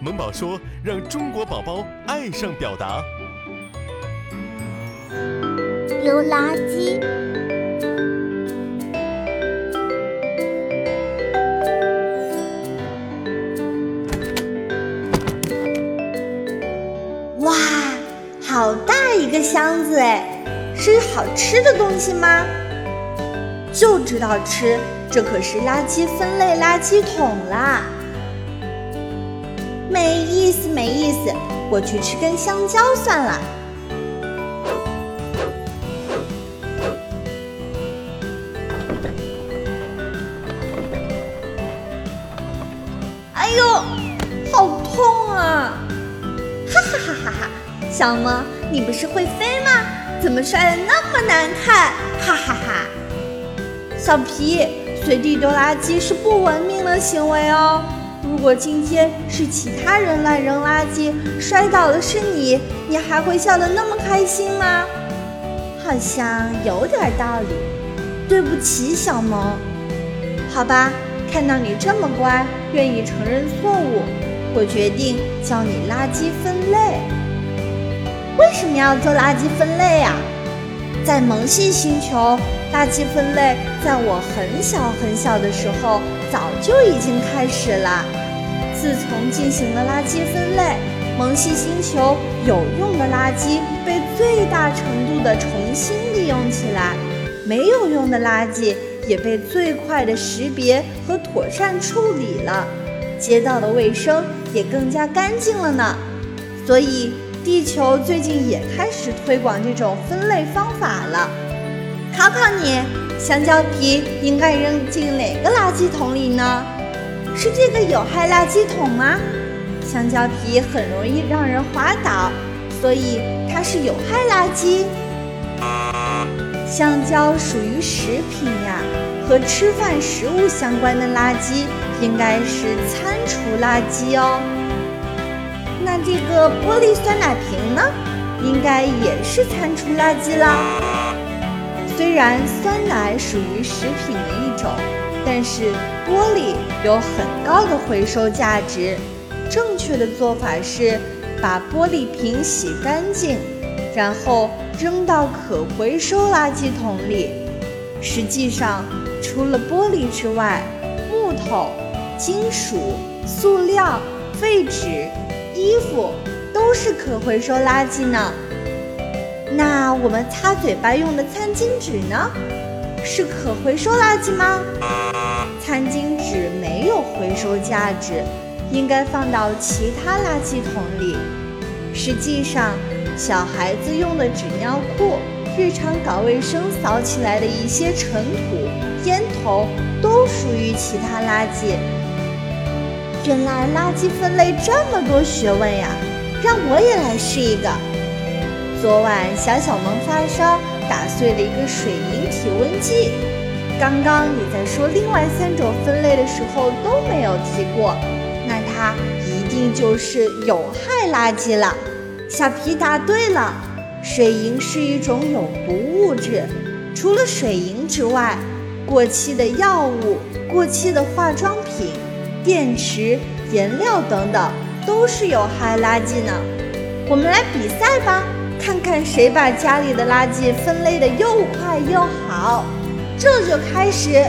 萌宝说：“让中国宝宝爱上表达。”丢垃圾。哇，好大一个箱子哎！是好吃的东西吗？就知道吃，这可是垃圾分类垃圾桶啦！没意思，没意思，我去吃根香蕉算了。哎呦，好痛啊！哈哈哈哈哈！小萌，你不是会飞吗？怎么摔得那么难看？哈哈哈！小皮，随地丢垃圾是不文明的行为哦。如果今天是其他人来扔垃圾，摔倒的是你，你还会笑得那么开心吗？好像有点道理。对不起，小萌。好吧，看到你这么乖，愿意承认错误，我决定教你垃圾分类。为什么要做垃圾分类呀？在萌系星球，垃圾分类在我很小很小的时候早就已经开始了。自从进行了垃圾分类，萌系星球有用的垃圾被最大程度的重新利用起来，没有用的垃圾也被最快的识别和妥善处理了，街道的卫生也更加干净了呢。所以。地球最近也开始推广这种分类方法了。考考你，香蕉皮应该扔进哪个垃圾桶里呢？是这个有害垃圾桶吗？香蕉皮很容易让人滑倒，所以它是有害垃圾。香蕉属于食品呀，和吃饭食物相关的垃圾应该是餐厨垃圾哦。那这个玻璃酸奶瓶呢，应该也是餐厨垃圾啦。虽然酸奶属于食品的一种，但是玻璃有很高的回收价值。正确的做法是把玻璃瓶洗干净，然后扔到可回收垃圾桶里。实际上，除了玻璃之外，木头、金属、塑料、废纸。衣服都是可回收垃圾呢。那我们擦嘴巴用的餐巾纸呢？是可回收垃圾吗？餐巾纸没有回收价值，应该放到其他垃圾桶里。实际上，小孩子用的纸尿裤、日常搞卫生扫起来的一些尘土、烟头，都属于其他垃圾。原来垃圾分类这么多学问呀！让我也来试一个。昨晚小小萌发烧，打碎了一个水银体温计。刚刚你在说另外三种分类的时候都没有提过，那它一定就是有害垃圾了。小皮答对了，水银是一种有毒物质。除了水银之外，过期的药物、过期的化妆品。电池颜料等等都是有害垃圾呢。我们来比赛吧看看谁把家里的垃圾分类的又快又好。这就开始。